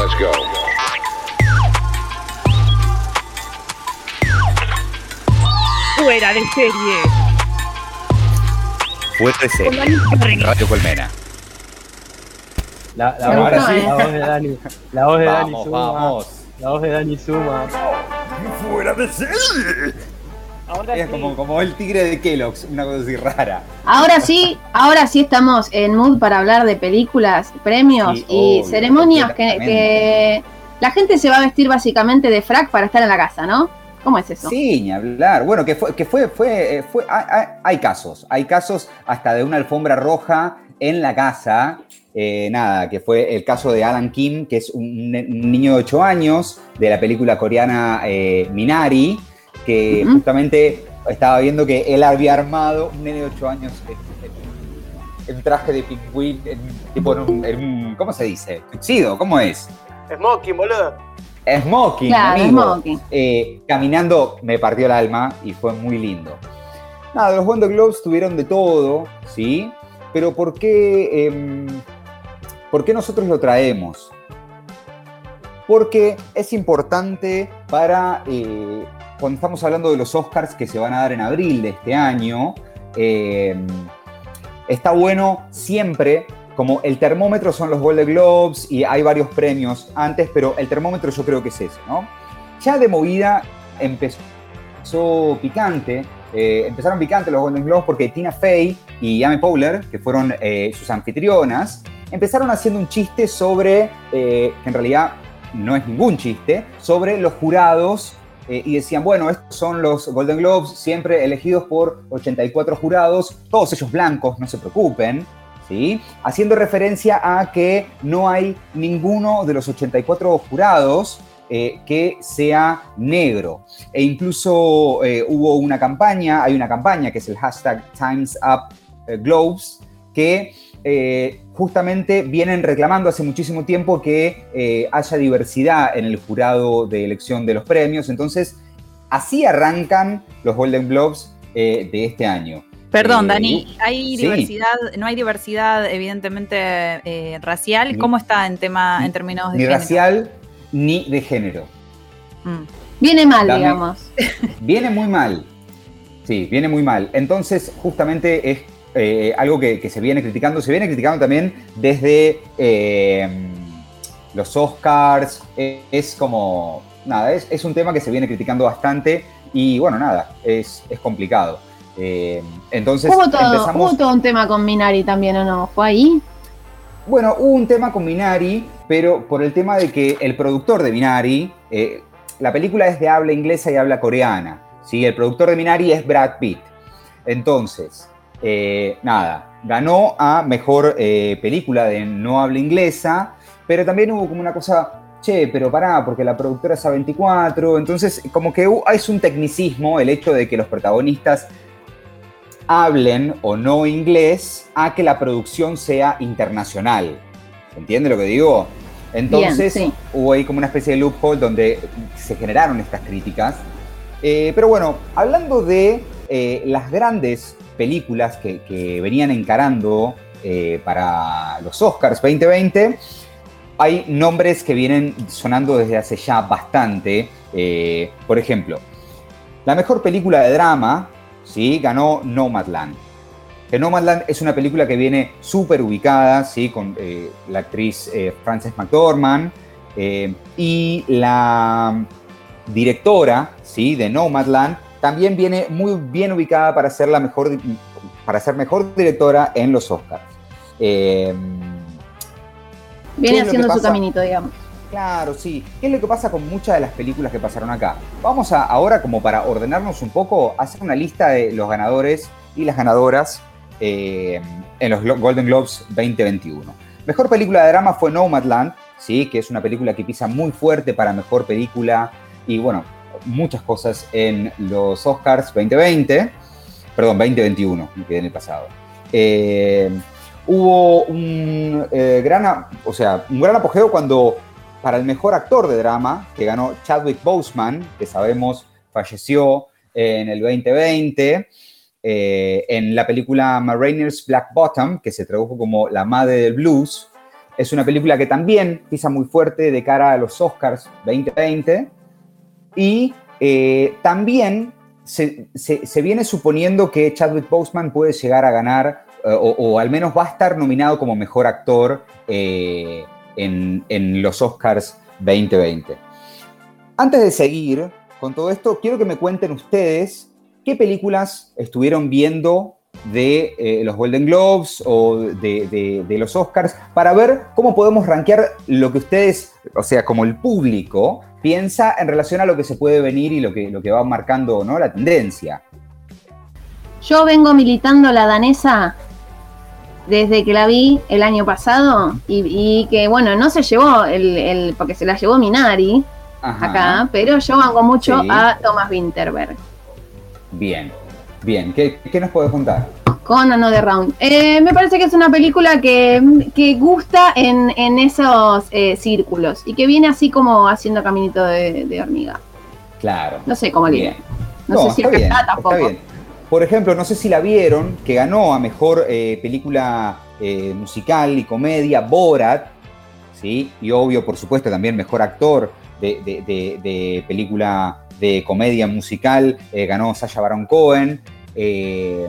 Let's go. Fuera de serie. Fuera de serie. Radio Colmena. La, la, gustó, la eh. voz de Dani. La voz de Dani Suma. vamos. La voz de Dani Suma. Fuera de serie. Ahora Es sí. como, como el tigre de Kellogg's, una cosa así rara. Ahora sí, ahora sí estamos en mood para hablar de películas, premios Sí, y obvio, ceremonias que, la gente se va a vestir básicamente de frac para estar en la casa, ¿no? ¿Cómo es eso? Sí, ni hablar. Bueno, que fue, que fue, fue, eh, fue hay, hay- hay casos, hay casos hasta de una alfombra roja en la casa. eh, nada, que fue el caso de Alan Kim, que es un niño de 8 años de la película coreana eh, Minari, que justamente estaba viendo que él había armado un nene de 8 años en, en- en traje de pingüín, en, tipo en un, en un- ¿cómo se dice? Tuxedo, ¿cómo es? Smoking, boludo. Smoking, Claro, amigo. smoking. Eh, caminando me partió el alma y fue muy lindo. Nada, los Wonder Globes tuvieron de todo, ¿sí? Pero ¿por qué, em, ¿por qué nosotros lo traemos? Porque es importante para, eh, cuando estamos hablando de los Oscars que se van a dar en abril de este año, em, está bueno siempre, como el termómetro son los Golden Globes y hay varios premios antes, pero el termómetro yo creo que es ese, ¿no? Ya de movida empezó picante, eh, empezaron picante los Golden Globes porque Tina Fey y Amy Powler, que fueron eh, sus anfitrionas, empezaron haciendo un chiste sobre, eh, que en realidad no es ningún chiste, sobre los jurados eh, y decían, bueno, estos son los Golden Globes, siempre elegidos por 84 jurados, todos ellos blancos, no se preocupen, ¿sí? Haciendo referencia a que no hay ninguno de los 84 jurados eh, que sea negro. E incluso eh, hubo una campaña, hay una campaña que es el hashtag Times Up Globes, que eh, justamente vienen reclamando hace muchísimo tiempo que eh, haya diversidad en el jurado de elección de los premios. Entonces, así arrancan los Golden Globes eh, de este año. Perdón, Dani, ¿hay sí. diversidad, no hay diversidad evidentemente eh, racial? Ni- ¿Cómo está en tema, en términos de Ni género? racial ni de género. Mm. Viene mal, Dame- digamos. Viene muy mal. Sí, viene muy mal. Entonces, justamente es eh, algo que, que se viene criticando. Se viene criticando también desde eh, los Oscars. Eh, es como. Nada, es, es un tema que se viene criticando bastante. Y bueno, nada, es, es complicado. Eh, entonces, Hubo todo, empezamos. hubo todo un tema con Minari también, ¿o no? ¿Fue ahí? Bueno, hubo un tema con Minari, pero por el tema de que el productor de Minari, la película es de habla inglesa y habla coreana, ¿sí? El productor de Minari es Brad Pitt. Entonces, eh, nada, ganó a mejor eh, película de no habla inglesa, pero también hubo como una cosa, che, pero pará, porque la productora es A24, entonces como que es un tecnicismo el hecho de que los protagonistas hablen o no inglés a que la producción sea internacional. ¿Se entiende lo que digo? Entonces Bien, sí. hubo ahí como una especie de loophole donde se generaron estas críticas. Eh, pero bueno, hablando de eh, las grandes películas que, venían encarando eh, para los Oscars 2020, hay nombres que vienen sonando desde hace ya bastante. Eh, por ejemplo, la mejor película de drama, ¿sí? Ganó Nomadland. Que Nomadland es una película que viene súper ubicada, ¿sí? Con la actriz Frances McDormand y la directora, ¿sí? De Nomadland también viene muy bien ubicada para ser la mejor, para ser mejor directora en los Oscars. Eh, Viene ¿Qué es lo haciendo su caminito, digamos. Claro, sí. ¿Qué es lo que pasa con muchas de las películas que pasaron acá? Vamos a ahora, como para ordenarnos un poco, hacer una lista de los ganadores y las ganadoras eh, en los Golden Globes 2021. Mejor película de drama fue Nomadland, ¿sí? que es una película que pisa muy fuerte para mejor película y, bueno, muchas cosas en los Oscars 2020, perdón, 2021, me quedé en el pasado. Eh, hubo un, eh, gran, o sea, un gran apogeo cuando para el mejor actor de drama, que ganó Chadwick Boseman, que sabemos falleció en el 2020, eh, en la película Ma Rainey's Black Bottom, que se tradujo como La Madre del Blues, es una película que también pisa muy fuerte de cara a los Oscars 2020 y eh, también se, se- viene suponiendo que Chadwick Boseman puede llegar a ganar eh, o, o al menos va a estar nominado como mejor actor eh, en, en los Oscars 2020. Antes de seguir con todo esto, quiero que me cuenten ustedes qué películas estuvieron viendo de eh, los Golden Globes o de, de- de los Oscars para ver cómo podemos rankear lo que ustedes, o sea, como el público, piensa en relación a lo que se puede venir y lo que, lo que va marcando ¿no? la tendencia. Yo vengo militando la danesa desde que la vi el año pasado y, y que, bueno, no se llevó el, el- porque se la llevó Minari Ajá. acá, pero yo banco mucho Sí. a Thomas Winterberg Bien, bien. ¿Qué, qué nos puedes contar? con Another Round. Eh, me parece que es una película que, que gusta en, en esos eh, círculos y que viene así como haciendo caminito de, de hormiga. Claro. No sé cómo Bien. le No, sé si está es bien, verdad tampoco. está bien. Por ejemplo, no sé si la vieron, que ganó a mejor eh, película musical y comedia, Borat, ¿sí? Y obvio, por supuesto, también mejor actor de, de- de- de película de comedia musical, eh, ganó Sasha Baron Cohen. Eh,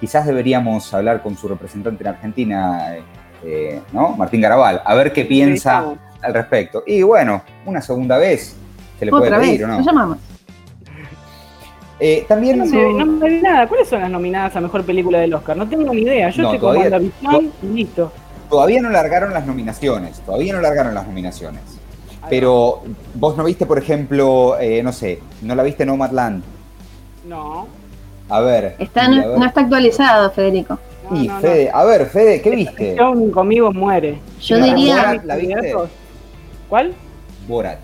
quizás deberíamos hablar con su representante en Argentina, eh, ¿no? Martín Garabal, a ver qué piensa al respecto. Y bueno, una segunda vez se le puede pedir, vez, ¿o no? lo llamamos. Eh, también No me, no me nada. ¿Cuáles son las nominadas a mejor película del Oscar? No tengo ni idea. Yo No, estoy como todavía- WandaVision y listo. Todavía no largaron las nominaciones, todavía no largaron las nominaciones. Pero vos no viste, por ejemplo, eh, no sé, no la viste Nomadland. No. A ver. Está, no, a ver. no está actualizado, Federico. no, Y no, no. Fede, a ver, Fede, ¿qué viste? John conmigo muere. Yo ¿La diría, Borat la viste? ¿Cuál? Borat.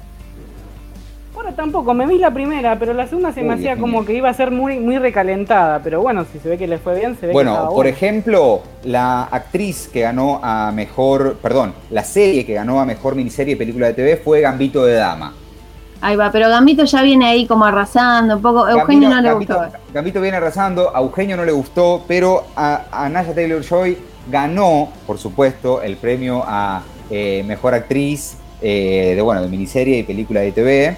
Bueno, tampoco, me vi la primera, pero la segunda se me hacía como que iba a ser muy, muy recalentada. Pero bueno, si se ve que le fue bien, se ve que Bueno, por bueno. ejemplo, la actriz que ganó a mejor, perdón, la serie que ganó a mejor miniserie y película de TV fue Gambito de Dama. ahí va, pero Gambito ya viene ahí como arrasando un poco. Eugenio no le Gambito, gustó. Gambito viene arrasando, a Eugenio no le gustó, pero a, a Naya Taylor Joy ganó, por supuesto, el premio a eh, mejor actriz eh, de bueno de miniserie y película de TV.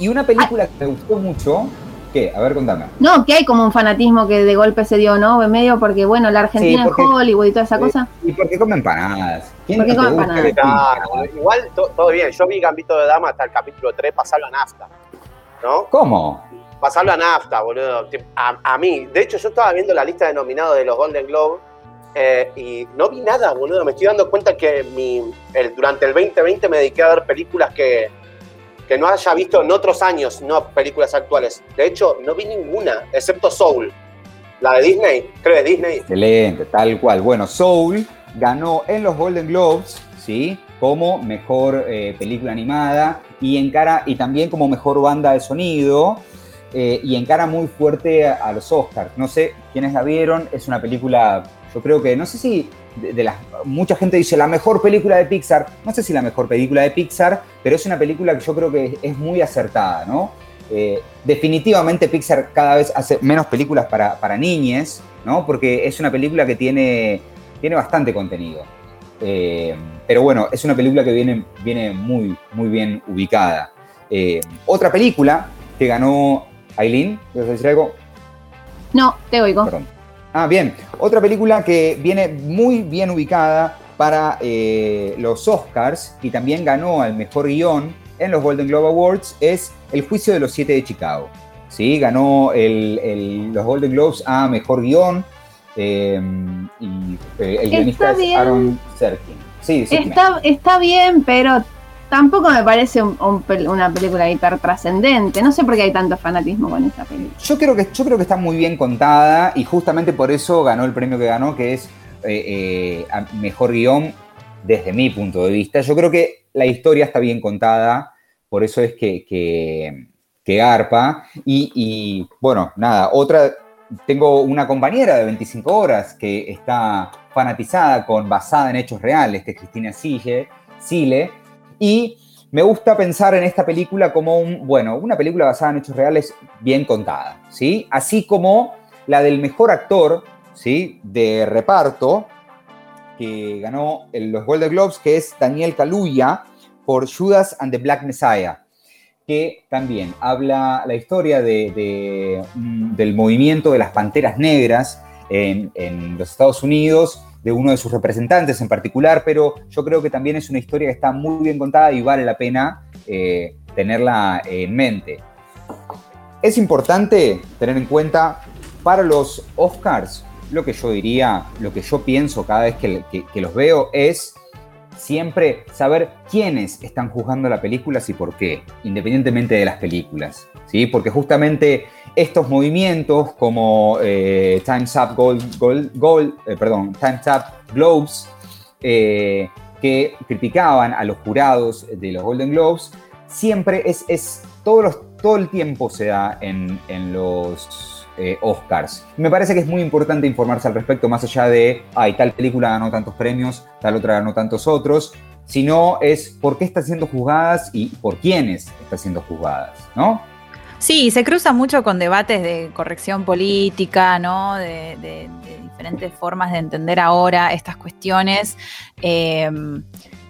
Y una película que me gustó mucho, ¿qué? A ver, contame. No, que hay como un fanatismo que de golpe se dio, ¿no? En medio porque, bueno, la Argentina Sí, porque- en Hollywood y toda esa Eh, cosa. ¿Y por qué come empanadas? ¿Quién ¿Por qué no come empanadas? Claro, igual to- todo bien. Yo vi Gambito de Dama hasta el capítulo 3, pasarlo a nafta. ¿No? ¿Cómo? Pasarlo a nafta, boludo. A, a mí. De hecho, yo estaba viendo la lista de nominados de los Golden Globe eh, y no vi nada, boludo. Me estoy dando cuenta que mi, el- durante el 2020 me dediqué a ver películas que, que no haya visto en otros años, no películas actuales. De hecho, no vi ninguna, excepto Soul. La de Disney, creo de Disney. Excelente, tal cual. Bueno, Soul ganó en los Golden Globes, ¿sí? Como mejor eh, película animada y, encara, y también como mejor banda de sonido eh, y encara muy fuerte a, a los Oscars. No sé quiénes la vieron, es una película, yo creo que, no sé si de, de las, mucha gente dice la mejor película de Pixar, no sé si la mejor película de Pixar, pero es una película que yo creo que es, es muy acertada, ¿no? Eh, definitivamente Pixar cada vez hace menos películas para, para niñes, ¿no? Porque es una película que tiene, tiene bastante contenido. Eh, pero bueno, es una película que viene, viene muy, muy bien ubicada. Eh, otra película que ganó Aileen, ¿quieres decir algo? No, te oigo. Perdón. Ah, bien. Otra película que viene muy bien ubicada para eh, los Oscars y también ganó al mejor guion en los Golden Globe Awards es El juicio de los siete de Chicago. ¿Sí? Ganó el- el- los Golden Globes a mejor guion eh, y eh, el guionista es. Aaron Serkin. Sí, sí. Está, está bien, pero tampoco me parece un- una película hiper trascendente. No sé por qué hay tanto fanatismo con esa película. Yo creo, que, yo creo que está muy bien contada y justamente por eso ganó el premio que ganó, que es eh, eh, mejor guion desde mi punto de vista. Yo creo que la historia está bien contada, por eso es que, que, que. Y, y, bueno, nada, otra, tengo una compañera de 25 horas que está fanatizada con basada en hechos reales, que es Cristina Sille, Sile, y me gusta pensar en esta película como un, bueno, una película basada en hechos reales bien contada, ¿sí? Así como la del mejor actor, ¿sí? De reparto, que ganó los Golden Globes, que es Daniel Kaluuya por Judas and the Black Messiah, que también habla la historia de- mm, del movimiento de las Panteras Negras en los Estados Unidos, de uno de sus representantes en particular, pero yo creo que también es una historia que está muy bien contada y vale la pena eh, tenerla en mente. Es importante tener en cuenta para los Oscars, lo que yo diría, lo que yo pienso cada vez que los veo es siempre saber quiénes están juzgando la película y por qué, independientemente de las películas. ¿sí? Porque justamente estos movimientos como eh, Time's Up Gold, Gold- Gold- eh, perdón, Time's Up Globes, eh, que criticaban a los jurados de los Golden Globes, siempre es, es los, todo el tiempo se da en, en los eh, Oscars. Me parece que es muy importante informarse al respecto, más allá de, ay, tal película ganó tantos premios, tal otra ganó tantos otros, sino es por qué están siendo juzgadas y por quiénes están siendo juzgadas, ¿no? Sí, se cruza mucho con debates de corrección política, ¿no? De, diferentes formas de entender ahora estas cuestiones. eh,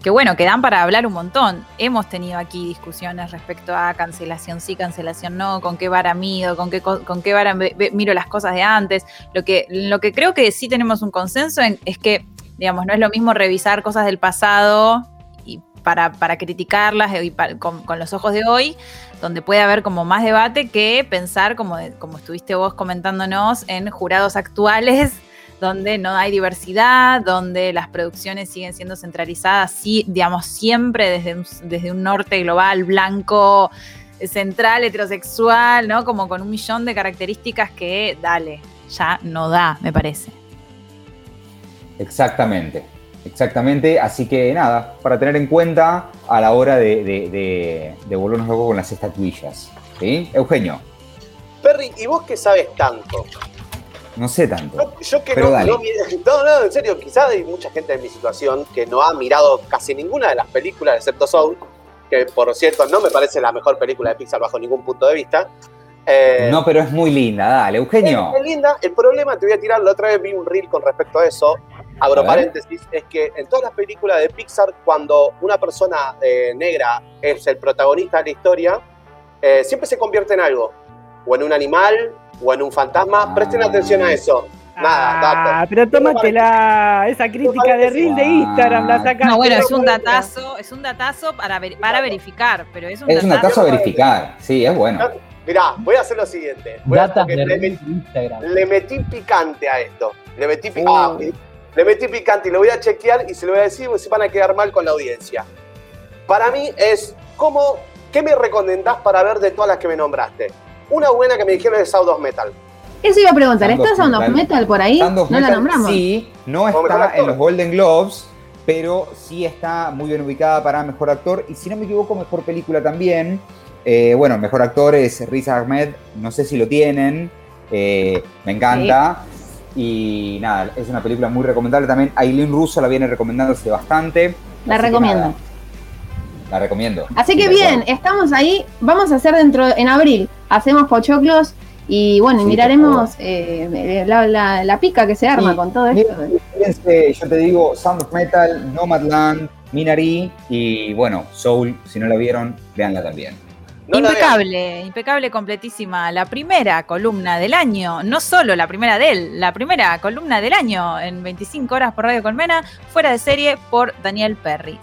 que bueno, que dan para hablar un montón. Hemos tenido aquí discusiones respecto a cancelación sí, cancelación no, con qué vara mido, con qué, co- con qué vara miro las cosas de antes. Lo que, lo que creo que sí tenemos un consenso en- es que, digamos, no es lo mismo revisar cosas del pasado y para, para criticarlas y con, con los ojos de hoy, donde puede haber como más debate que pensar, como, como estuviste vos comentándonos, en jurados actuales donde no hay diversidad, donde las producciones siguen siendo centralizadas, sí, digamos, siempre desde un, desde un norte global, blanco, central, heterosexual, ¿no? Como con un millón de características que, dale, ya no da, me parece. Exactamente, exactamente. Así que nada, para tener en cuenta a la hora de, de, de- de volvernos locos con las estatuillas. ¿Sí? Eugenio, Perry, ¿y vos qué sabes tanto? No sé tanto. Yo, yo que Pero no, no no, no, en serio, quizás hay mucha gente en mi situación que no ha mirado casi ninguna de las películas, excepto Soul, que por cierto no me parece la mejor película de Pixar bajo ningún punto de vista. Eh, No, pero es muy linda, dale, Eugenio. Es linda. El problema, te voy a tirar, la otra vez vi un reel con respecto a eso, abro A paréntesis, es que en todas las películas de Pixar, cuando una persona eh, negra es el protagonista de la historia, eh, siempre se convierte en algo, o en un animal, o en un fantasma. Ah. Presten atención a eso. Nada, Ah, dato. pero tómatela, esa crítica de reel de Instagram la sacaste. No, bueno, es un datazo, es un datazo para, ver- para verificar, pero es un Es datazo. tasa a verificar, sí, es bueno. Mirá, voy a hacer lo siguiente. Voy Datas de le, Reddit met- en Instagram. le metí picante a esto. Le metí, pi- Oh. ah, le metí picante y lo voy a chequear y se lo voy a decir porque se van a quedar mal con la audiencia. Para mí es, ¿cómo, ¿qué me recomendás para ver de todas las que me nombraste? Una buena que me dijeron es Sound of Metal. Eso iba a preguntar, ¿está Sound of Metal. Por ahí? Sound of no la nombramos. Sí, no está en los Golden Globes, pero sí está muy bien ubicada para mejor actor. Y si no me equivoco, mejor película también. Eh, bueno, mejor actor es Riz Ahmed, no sé si lo tienen. eh, me encanta. Y nada, es una película muy recomendable también. Aileen Russo la viene recomendándose bastante. La recomiendo. nada, la recomiendo. Así Sí, que bien, estamos ahí. Vamos a hacer dentro, en abril, hacemos pochoclos y bueno, Sí, miraremos eh, la, la- la pica que se arma Sí, con todo esto. fíjense, yo te digo, Sound of Metal, Nomadland, Minari y bueno, Soul, si no la vieron, véanla también. No impecable, impecable, completísima. La primera columna del año, no solo la primera de él, la primera columna del año en 25 horas por Radio Colmena, fuera de serie por Daniel Perry.